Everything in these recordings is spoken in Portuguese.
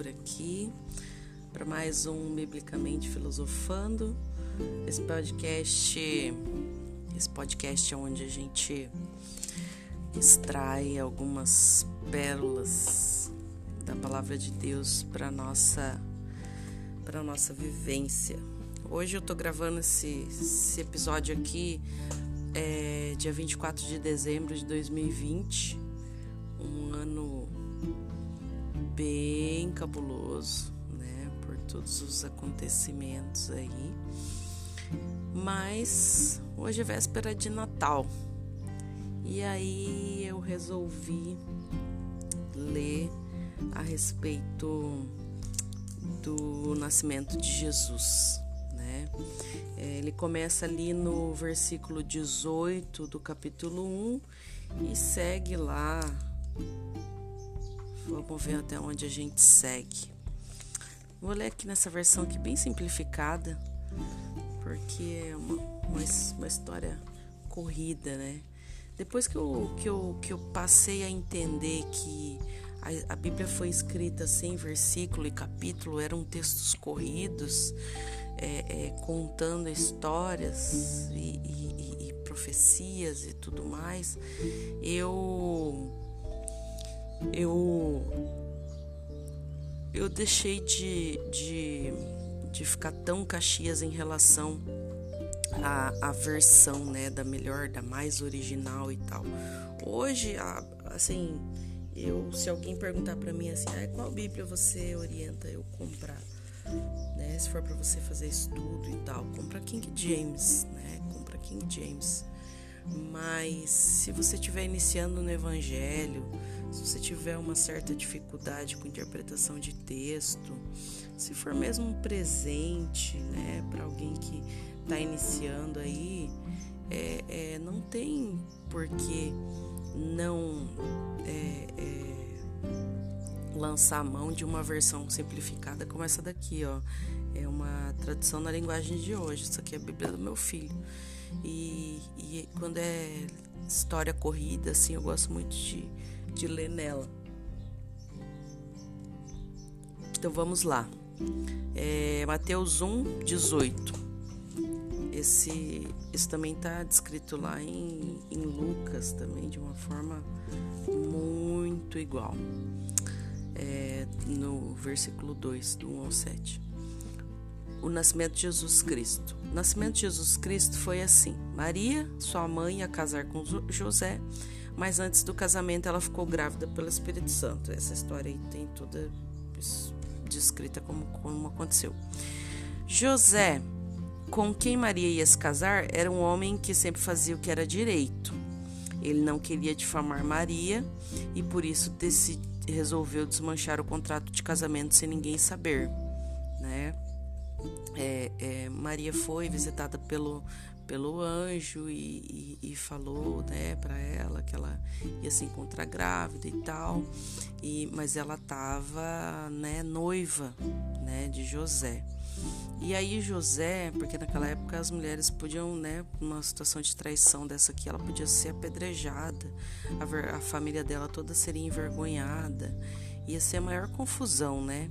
por aqui para mais um Biblicamente Filosofando. Esse podcast, esse podcast é onde a gente extrai algumas pérolas da palavra de Deus para nossa para nossa vivência. Hoje eu tô gravando esse, esse episódio aqui é, dia 24 de dezembro de 2020, um ano bem cabuloso, né, por todos os acontecimentos aí. Mas hoje é véspera de Natal. E aí eu resolvi ler a respeito do nascimento de Jesus, né? É, ele começa ali no versículo 18 do capítulo 1 e segue lá. Vamos ver até onde a gente segue. Vou ler aqui nessa versão aqui bem simplificada, porque é uma, uma, uma história corrida, né? Depois que eu, que, eu, que eu passei a entender que a, a Bíblia foi escrita sem versículo e capítulo, eram textos corridos, é, é, contando histórias e, e, e, profecias e tudo mais, eu eu deixei de, de, de ficar tão caxias em relação a, a versão, né, da melhor, da mais original e tal. Hoje, assim, eu se alguém perguntar para mim assim, ah, qual Bíblia você orienta eu comprar, né? Se for para você fazer estudo e tal, compra King James, né? Compra King James. Mas se você estiver iniciando no Evangelho, se você tiver uma certa dificuldade com interpretação de texto, se for mesmo um presente, né, para alguém que está iniciando aí, é, é, não tem por que não é, é, lançar a mão de uma versão simplificada como essa daqui, ó. É uma tradução na linguagem de hoje. Isso aqui é a Bíblia do meu filho. E, e quando é história corrida, assim, eu gosto muito de, de ler nela. Então vamos lá. É, Mateus 1, 18. Esse, esse também está descrito lá em, em Lucas também de uma forma muito igual. É, no versículo 2, do 1 ao 7. O nascimento de Jesus Cristo. O nascimento de Jesus Cristo foi assim: Maria, sua mãe, ia casar com José, mas antes do casamento ela ficou grávida pelo Espírito Santo. Essa história aí tem toda descrita como, como aconteceu. José com quem Maria ia se casar era um homem que sempre fazia o que era direito. Ele não queria difamar Maria e por isso resolveu desmanchar o contrato de casamento sem ninguém saber, né? É, é, Maria foi visitada pelo, pelo anjo e, e, e falou né, para ela que ela ia se encontrar grávida e tal, e, mas ela estava né, noiva né, de José. E aí José, porque naquela época as mulheres podiam, né, numa situação de traição dessa aqui, ela podia ser apedrejada, a, a família dela toda seria envergonhada, ia ser a maior confusão, né?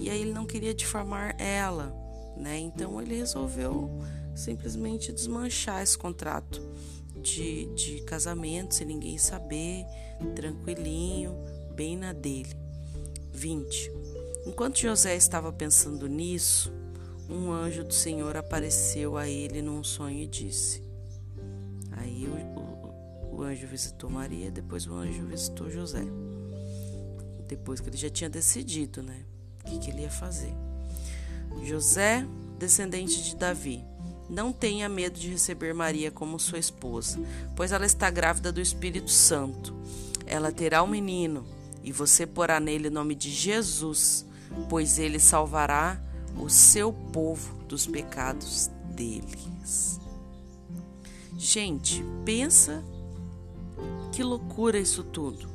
E aí ele não queria difamar ela, né? Então ele resolveu simplesmente desmanchar esse contrato de, de casamento sem ninguém saber, tranquilinho, bem na dele. 20. Enquanto José estava pensando nisso, um anjo do Senhor apareceu a ele num sonho e disse. Aí o, o, o anjo visitou Maria, depois o anjo visitou José. Depois que ele já tinha decidido, né? O que, que ele ia fazer. José, descendente de Davi, não tenha medo de receber Maria como sua esposa, pois ela está grávida do Espírito Santo. Ela terá um menino, e você porá nele o nome de Jesus, pois ele salvará o seu povo dos pecados deles. Gente, pensa que loucura isso tudo.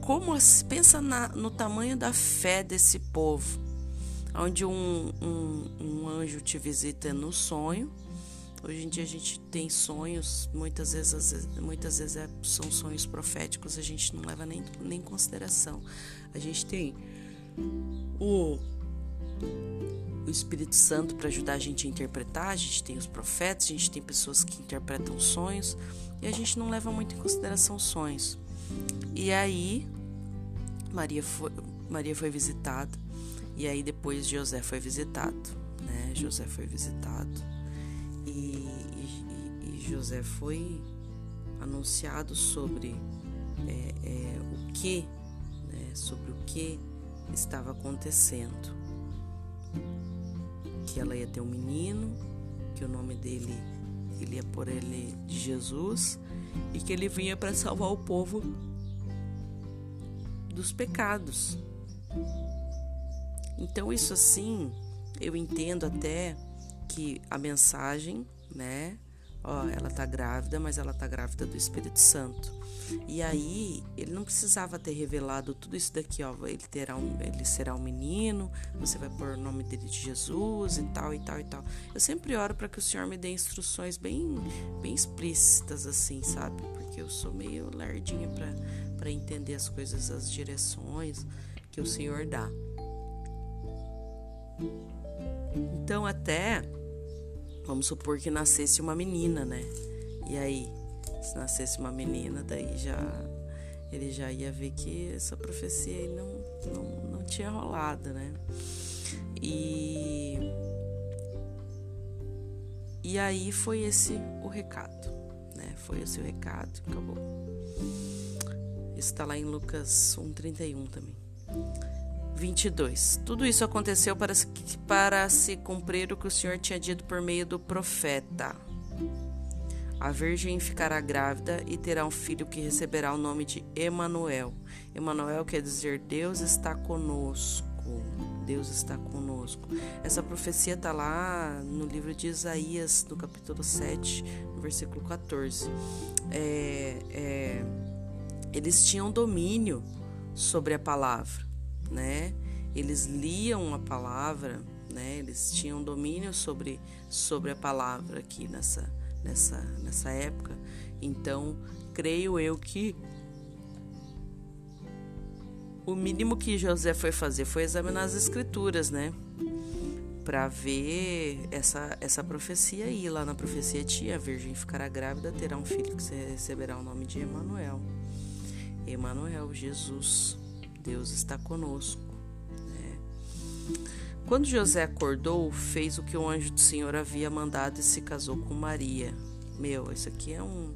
Como pensa na, no tamanho da fé desse povo, onde um, um, um anjo te visita no sonho. Hoje em dia a gente tem sonhos, muitas vezes, muitas vezes é, são sonhos proféticos, a gente não leva nem, nem em consideração. A gente tem o, o Espírito Santo para ajudar a gente a interpretar. A gente tem os profetas, a gente tem pessoas que interpretam sonhos e a gente não leva muito em consideração sonhos. E aí Maria foi, Maria foi visitada e aí depois José foi visitado, né? José foi visitado e, e, e José foi anunciado sobre é, é, o que, né? sobre o que estava acontecendo, que ela ia ter um menino, que o nome dele ele ia por ele de Jesus e que ele vinha para salvar o povo dos pecados. Então, isso assim, eu entendo até que a mensagem, né? Ó, ela tá grávida, mas ela tá grávida do Espírito Santo. E aí, ele não precisava ter revelado tudo isso daqui, ó. Ele terá um, ele será um menino, você vai pôr o nome dele de Jesus e tal e tal e tal. Eu sempre oro para que o Senhor me dê instruções bem, bem explícitas assim, sabe? Porque eu sou meio lerdinha para para entender as coisas, as direções que o Senhor dá. Então, até vamos supor que nascesse uma menina, né? E aí, se nascesse uma menina, daí já ele já ia ver que essa profecia aí não, não, não tinha rolado, né? E e aí foi esse o recado, né? Foi esse o recado, acabou está lá em Lucas 1,31 também. 22. Tudo isso aconteceu para, para se cumprir o que o Senhor tinha dito por meio do profeta. A virgem ficará grávida e terá um filho que receberá o nome de Emanuel. Emanuel quer dizer Deus está conosco. Deus está conosco. Essa profecia está lá no livro de Isaías, no capítulo 7, no versículo 14. É, é, eles tinham domínio sobre a palavra, né? Eles liam a palavra, né? Eles tinham domínio sobre, sobre a palavra aqui nessa, nessa, nessa época. Então, creio eu que o mínimo que José foi fazer foi examinar as escrituras, né? Para ver essa, essa profecia aí. Lá na profecia tinha: a virgem ficará grávida, terá um filho que receberá o nome de Emanuel. Emanuel, Jesus, Deus está conosco. Né? Quando José acordou, fez o que o anjo do Senhor havia mandado e se casou com Maria. Meu, isso aqui é um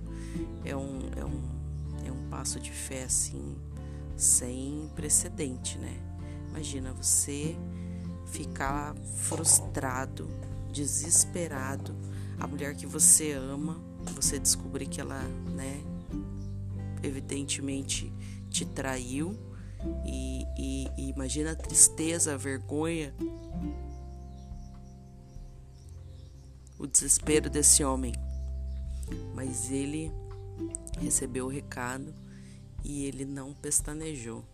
é um é um, é um passo de fé assim sem precedente, né? Imagina você ficar frustrado, desesperado, a mulher que você ama, você descobrir que ela, né, evidentemente te traiu e, e, e imagina a tristeza, a vergonha, o desespero desse homem. Mas ele recebeu o recado e ele não pestanejou.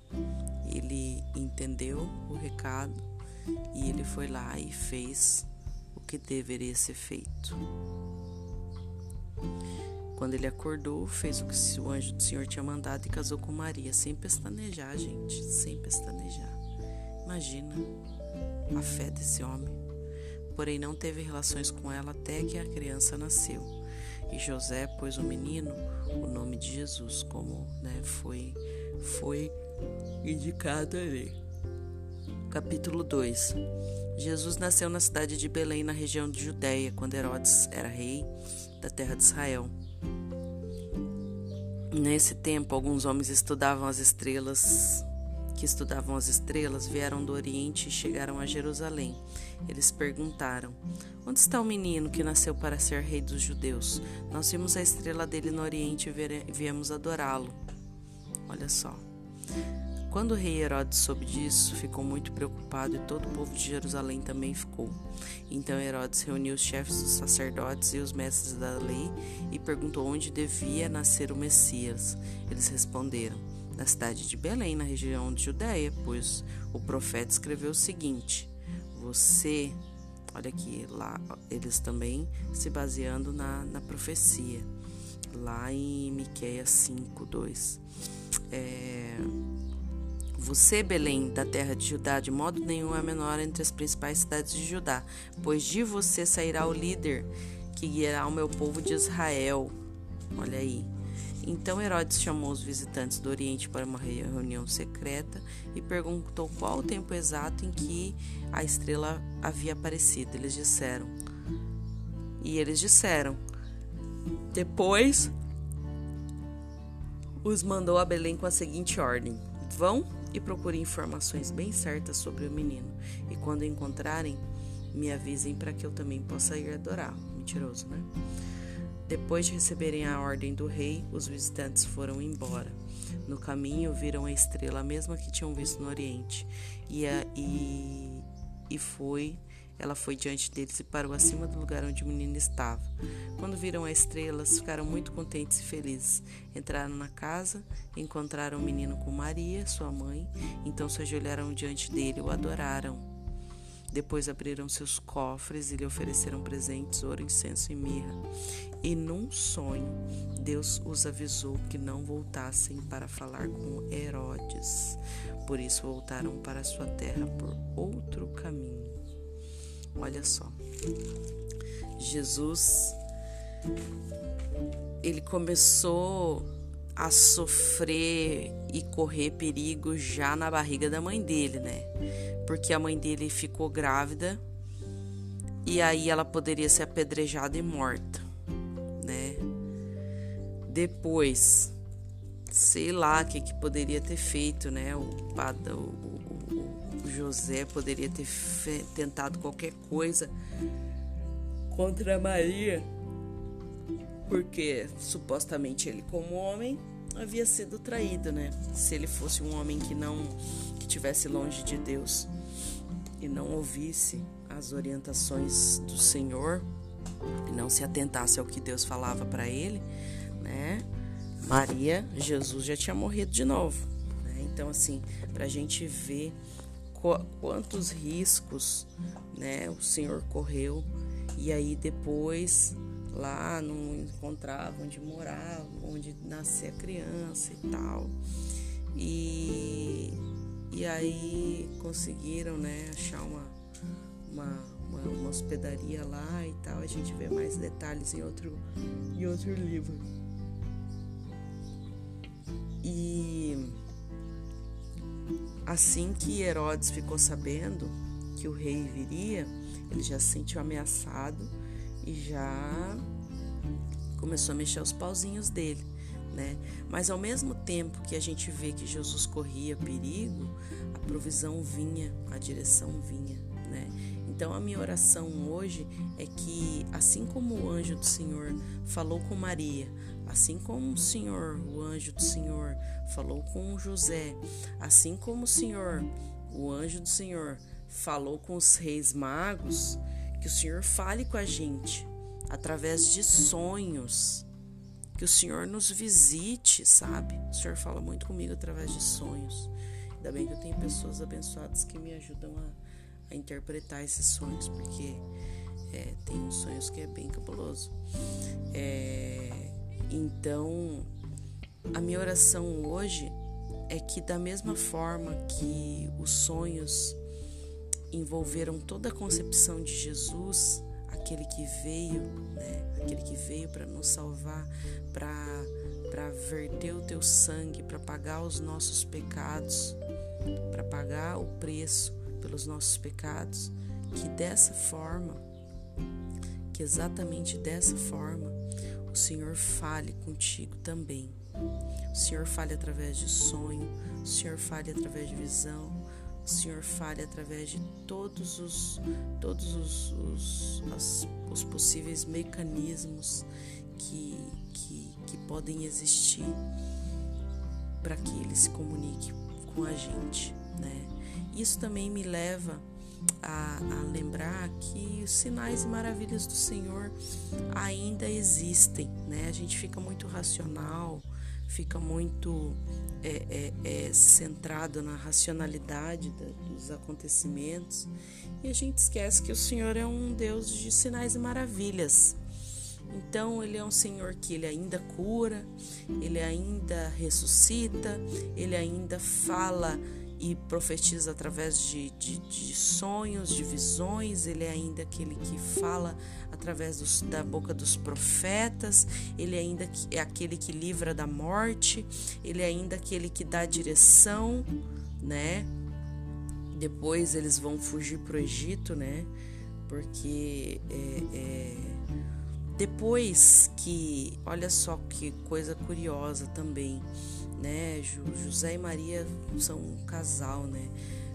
Ele entendeu o recado e ele foi lá e fez o que deveria ser feito. Quando ele acordou, fez o que o anjo do Senhor tinha mandado e casou com Maria, sem pestanejar, gente, sem pestanejar. Imagina a fé desse homem. Porém, não teve relações com ela até que a criança nasceu. E José pôs o menino o nome de Jesus, como né, foi, foi indicado ali. Capítulo 2 Jesus nasceu na cidade de Belém, na região de Judéia, quando Herodes era rei da terra de Israel. Nesse tempo, alguns homens estudavam as estrelas, que estudavam as estrelas, vieram do Oriente e chegaram a Jerusalém. Eles perguntaram: Onde está o menino que nasceu para ser rei dos judeus? Nós vimos a estrela dele no Oriente e viemos adorá-lo. Olha só. Quando o rei Herodes soube disso, ficou muito preocupado e todo o povo de Jerusalém também ficou. Então Herodes reuniu os chefes dos sacerdotes e os mestres da lei e perguntou onde devia nascer o Messias. Eles responderam: na cidade de Belém, na região de Judéia, pois o profeta escreveu o seguinte: Você, olha aqui, lá eles também se baseando na, na profecia, lá em Miqueias 5, 2. É Você, Belém, da terra de Judá, de modo nenhum é menor entre as principais cidades de Judá, pois de você sairá o líder que guiará o meu povo de Israel. Olha aí. Então Herodes chamou os visitantes do Oriente para uma reunião secreta e perguntou qual o tempo exato em que a estrela havia aparecido. Eles disseram. E eles disseram. Depois os mandou a Belém com a seguinte ordem: Vão e procurem informações bem certas sobre o menino. E quando encontrarem, me avisem para que eu também possa ir adorar. Mentiroso, né? Depois de receberem a ordem do rei, os visitantes foram embora. No caminho, viram a estrela, a mesma que tinham visto no Oriente, e, a, e, e foi ela foi diante deles e parou acima do lugar onde o menino estava. Quando viram as estrelas, ficaram muito contentes e felizes. Entraram na casa, encontraram o menino com Maria, sua mãe, então se ajoelharam diante dele e o adoraram. Depois abriram seus cofres e lhe ofereceram presentes, ouro, incenso e mirra. E num sonho, Deus os avisou que não voltassem para falar com Herodes. Por isso voltaram para sua terra por outro caminho. Olha só. Jesus ele começou a sofrer e correr perigo já na barriga da mãe dele, né? Porque a mãe dele ficou grávida e aí ela poderia ser apedrejada e morta, né? Depois, sei lá o que, que poderia ter feito, né? O, o, José poderia ter tentado qualquer coisa contra Maria, porque supostamente ele, como homem, havia sido traído, né? Se ele fosse um homem que não que tivesse longe de Deus e não ouvisse as orientações do Senhor e não se atentasse ao que Deus falava para ele, né? Maria, Jesus já tinha morrido de novo. Né? Então, assim, para a gente ver quantos riscos né, o Senhor correu e aí depois lá não encontrava onde morava, onde nascia a criança e tal. E, e aí conseguiram né, achar uma, uma, uma, uma hospedaria lá e tal. A gente vê mais detalhes em outro, em outro livro. E Assim que Herodes ficou sabendo que o rei viria, ele já se sentiu ameaçado e já começou a mexer os pauzinhos dele, né? Mas ao mesmo tempo que a gente vê que Jesus corria perigo, a provisão vinha, a direção vinha, né? Então a minha oração hoje é que assim como o anjo do Senhor falou com Maria, Assim como o Senhor, o anjo do Senhor, falou com José, assim como o Senhor, o anjo do Senhor, falou com os reis magos, que o Senhor fale com a gente através de sonhos, que o Senhor nos visite, sabe? O Senhor fala muito comigo através de sonhos. Ainda bem que eu tenho pessoas abençoadas que me ajudam a, a interpretar esses sonhos, porque é, tem uns sonhos que é bem cabuloso. É, então, a minha oração hoje é que, da mesma forma que os sonhos envolveram toda a concepção de Jesus, aquele que veio, né, aquele que veio para nos salvar, para para verter o teu sangue, para pagar os nossos pecados, para pagar o preço pelos nossos pecados, que dessa forma, que exatamente dessa forma, o Senhor fale contigo também. O Senhor fale através de sonho, o Senhor fale através de visão, o Senhor fale através de todos os todos os, os, as, os possíveis mecanismos que, que, que podem existir para que Ele se comunique com a gente, né? Isso também me leva a, a lembrar que os sinais e maravilhas do Senhor ainda existem, né? A gente fica muito racional, fica muito é, é, é, centrado na racionalidade da, dos acontecimentos e a gente esquece que o Senhor é um Deus de sinais e maravilhas. Então ele é um Senhor que ele ainda cura, ele ainda ressuscita, ele ainda fala e profetiza através de, de, de, sonhos, de visões, ele é ainda aquele que fala através dos, da boca dos profetas, ele é ainda é aquele que livra da morte, ele é ainda aquele que dá direção, né? Depois eles vão fugir para o Egito, né? Porque é, é, depois que, olha só que coisa curiosa também, né? José e Maria são um casal, né?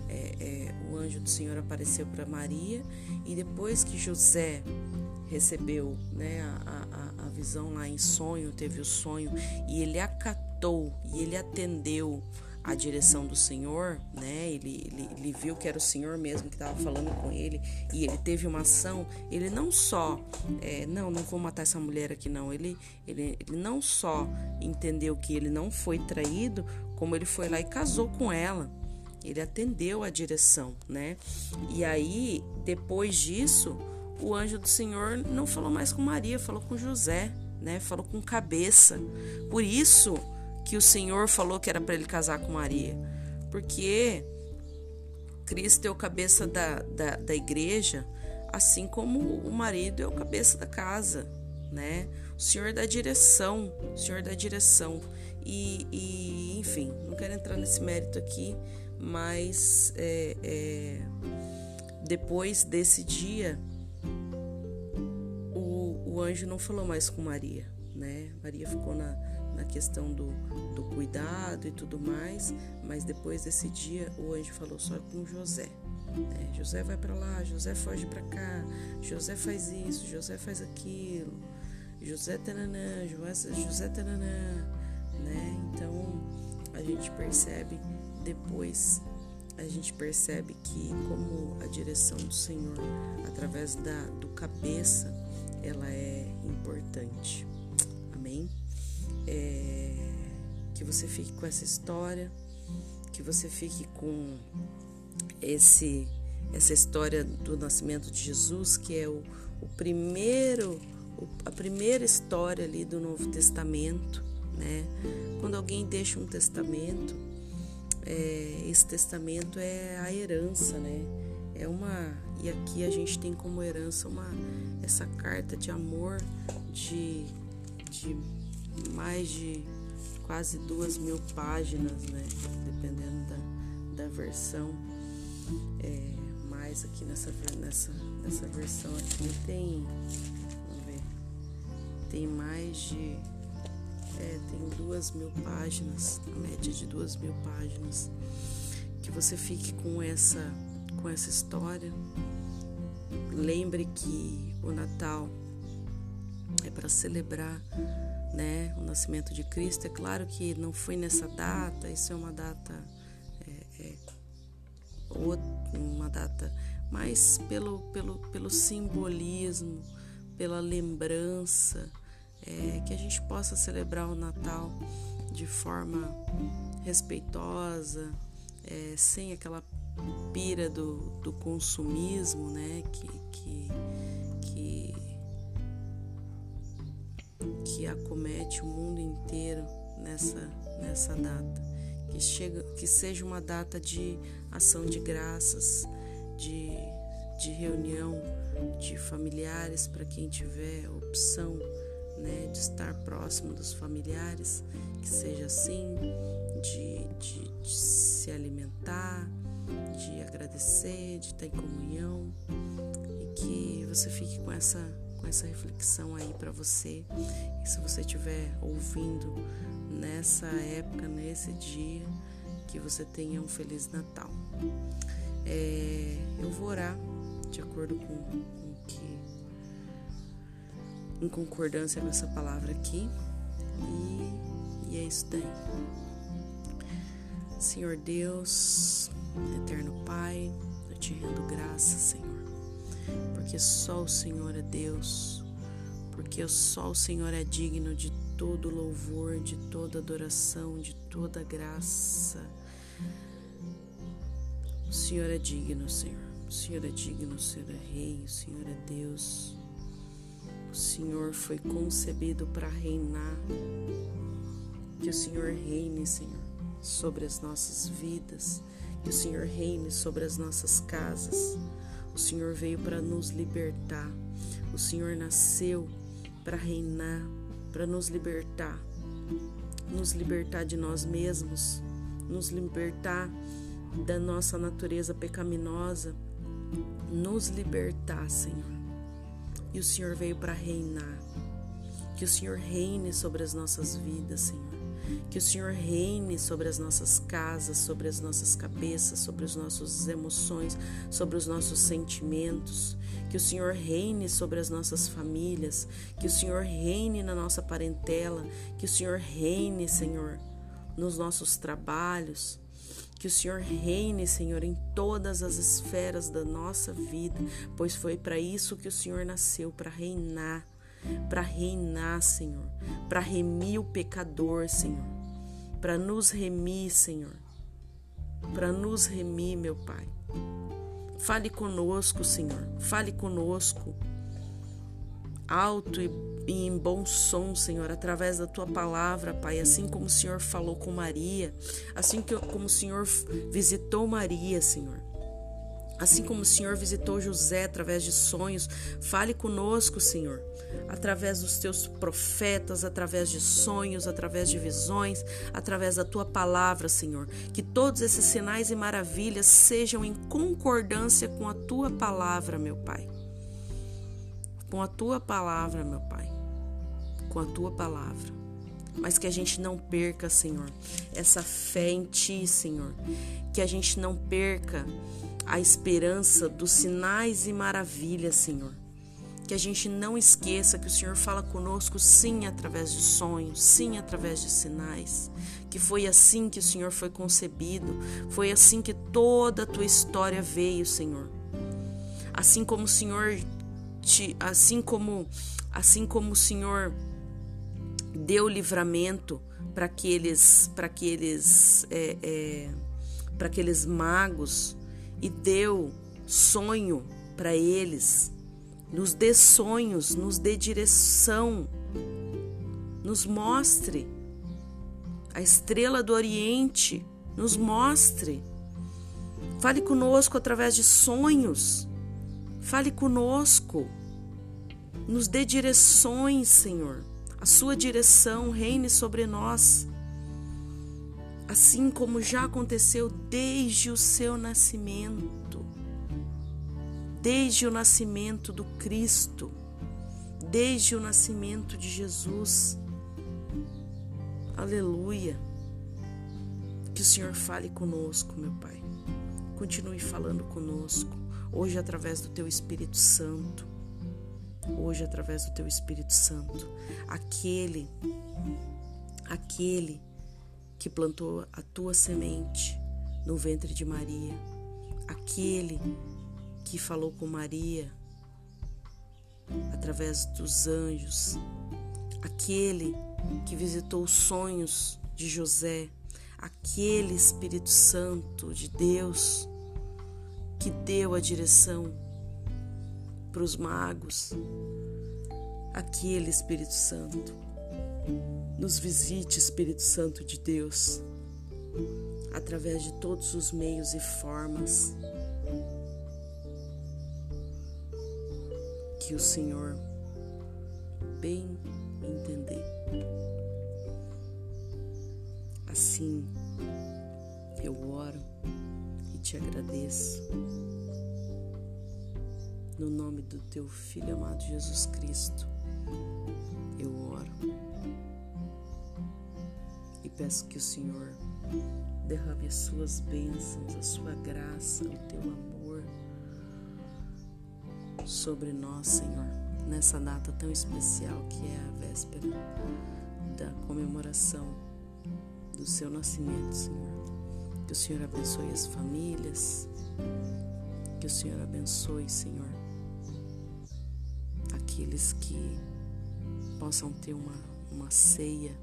É, é, o anjo do Senhor apareceu para Maria e depois que José recebeu né, a, a, a visão lá em sonho, teve o sonho e ele acatou e ele atendeu a direção do Senhor, né? Ele, ele, ele viu que era o Senhor mesmo que estava falando com ele e ele teve uma ação. Ele não só, é, não, não vou matar essa mulher aqui não. Ele, ele, ele não só entendeu que ele não foi traído, como ele foi lá e casou com ela. Ele atendeu a direção, né? E aí, depois disso, o anjo do Senhor não falou mais com Maria, falou com José, né? Falou com cabeça. Por isso que o Senhor falou que era para ele casar com Maria? Porque Cristo é o cabeça da, da, da igreja, assim como o marido é o cabeça da casa, né? O Senhor dá direção, o Senhor dá direção. E, e enfim, não quero entrar nesse mérito aqui, mas é, é, depois desse dia, o, o anjo não falou mais com Maria, né? Maria ficou na, na questão do, do cuidado e tudo mais, mas depois desse dia o anjo falou só com José. É, José vai para lá, José foge para cá, José faz isso, José faz aquilo, José tananã, José tananã, né? Então a gente percebe depois a gente percebe que como a direção do Senhor através da do cabeça ela é importante. Amém? É, que você fique com essa história, que você fique com esse essa história do nascimento de Jesus, que é o, o primeiro a primeira história ali do Novo Testamento, né? Quando alguém deixa um testamento, é, esse testamento é a herança, né? É uma e aqui a gente tem como herança uma essa carta de amor de, de mais de quase duas mil páginas, né? Dependendo da, da versão. É, mais aqui nessa, nessa, nessa versão aqui tem. Vamos ver. Tem mais de. É, tem duas mil páginas, a média de duas mil páginas. Que você fique com essa, com essa história. Lembre que o Natal é para celebrar né, o nascimento de Cristo. É claro que não foi nessa data, isso é uma data, é, é, uma data, mas pelo, pelo, pelo simbolismo, pela lembrança, é, que a gente possa celebrar o Natal de forma respeitosa, é, sem aquela pira do, do consumismo, né, que, que que acomete o mundo inteiro nessa, nessa data. Que, chega, que seja uma data de ação de graças, de, de reunião de familiares para quem tiver opção né, de estar próximo dos familiares, que seja assim, de, de, de se alimentar, de agradecer, de estar em comunhão e que você fique com essa com essa reflexão aí para você. E se você estiver ouvindo nessa época, nesse dia, que você tenha um feliz Natal. É, eu vou orar de acordo com, com que em concordância com essa palavra aqui e, e é isso daí. Senhor Deus, eterno Pai, eu te rendo graças, Senhor porque só o Senhor é Deus, porque só o Senhor é digno de todo louvor, de toda adoração, de toda graça. O Senhor é digno, Senhor. O Senhor é digno, o Senhor é Rei, o Senhor é Deus. O Senhor foi concebido para reinar. Que o Senhor reine, Senhor, sobre as nossas vidas Que o Senhor reine sobre as nossas casas. O Senhor veio para nos libertar. O Senhor nasceu para reinar, para nos libertar. Nos libertar de nós mesmos, nos libertar da nossa natureza pecaminosa, nos libertar, Senhor. E o Senhor veio para reinar. Que o Senhor reine sobre as nossas vidas, Senhor. Que o Senhor reine sobre as nossas casas, sobre as nossas cabeças, sobre as nossas emoções, sobre os nossos sentimentos. Que o Senhor reine sobre as nossas famílias. Que o Senhor reine na nossa parentela. Que o Senhor reine, Senhor, nos nossos trabalhos. Que o Senhor reine, Senhor, em todas as esferas da nossa vida, pois foi para isso que o Senhor nasceu para reinar para reinar, Senhor, para remir o pecador, Senhor, para nos remir, Senhor, para nos remir, meu Pai. Fale conosco, Senhor, fale conosco, alto e, em bom som, Senhor, através da tua palavra, Pai, assim como o Senhor falou com Maria, assim que, como o Senhor visitou Maria, Senhor. Assim como o Senhor visitou José através de sonhos, fale conosco, Senhor, através dos teus profetas, através de sonhos, através de visões, através da tua palavra, Senhor. Que todos esses sinais e maravilhas sejam em concordância com a tua palavra, meu Pai. Com a tua palavra, meu Pai. Com a tua palavra mas que a gente não perca, Senhor, essa fé em Ti, Senhor. Que a gente não perca a esperança dos sinais e maravilhas, Senhor. Que a gente não esqueça que o Senhor fala conosco sim através de sonhos, sim através de sinais. Que foi assim que o Senhor foi concebido, foi assim que toda a tua história veio, Senhor. Assim como o Senhor te, assim como assim como o Senhor deu livramento para aqueles para aqueles é, é, para aqueles magos e deu sonho para eles. Nos dê sonhos, nos dê direção, nos mostre. A estrela do Oriente nos mostre. Fale conosco através de sonhos. Fale conosco. Nos dê direções, Senhor. A sua direção reine sobre nós assim como já aconteceu desde o seu nascimento, desde o nascimento do Cristo, desde o nascimento de Jesus. Aleluia. Que o Senhor fale conosco, meu Pai. Continue falando conosco, hoje através do Teu Espírito Santo. Hoje através do Teu Espírito Santo. Aquele, aquele que plantou a tua semente no ventre de Maria, aquele que falou com Maria através dos anjos, aquele que visitou os sonhos de José, aquele Espírito Santo de Deus que deu a direção para os magos, aquele Espírito Santo nos visite, Espírito Santo de Deus, através de todos os meios e formas que o Senhor bem entender. Assim eu oro e te agradeço. No nome do teu Filho amado Jesus Cristo, peço que o Senhor derrame as suas bênçãos, a sua graça, o teu amor sobre nós, Senhor, nessa data tão especial que é a véspera da comemoração do seu nascimento, Senhor. Que o Senhor abençoe as famílias, que o Senhor abençoe, Senhor, aqueles que possam ter uma, uma ceia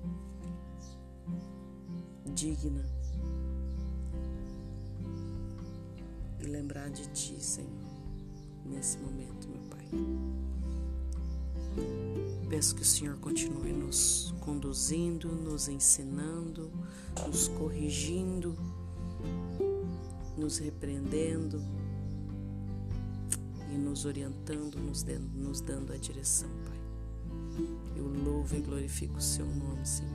digna e lembrar de Ti, Senhor, nesse momento, meu Pai. Peço que o Senhor continue nos conduzindo, nos ensinando, nos corrigindo, nos repreendendo e nos orientando, nos dando, nos dando a direção, Pai. Eu louvo e glorifico o Seu nome, Senhor.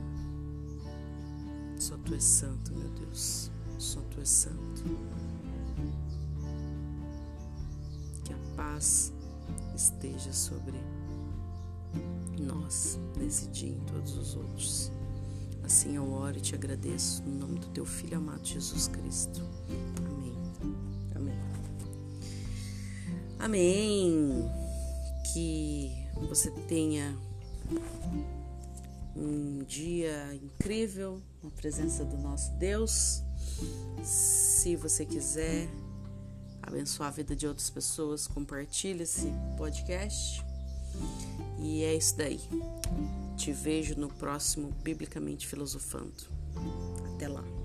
Tu és santo, meu Deus. Só Tu és santo. Que a paz esteja sobre nós nesse dia e em todos os outros. Assim eu oro e te agradeço no nome do teu filho amado Jesus Cristo. Amém. Amém. Amém. Que você tenha um dia incrível na presença do nosso Deus. Se você quiser abençoar a vida de outras pessoas, compartilhe esse podcast. E é isso daí. Te vejo no próximo Biblicamente Filosofando. Até lá.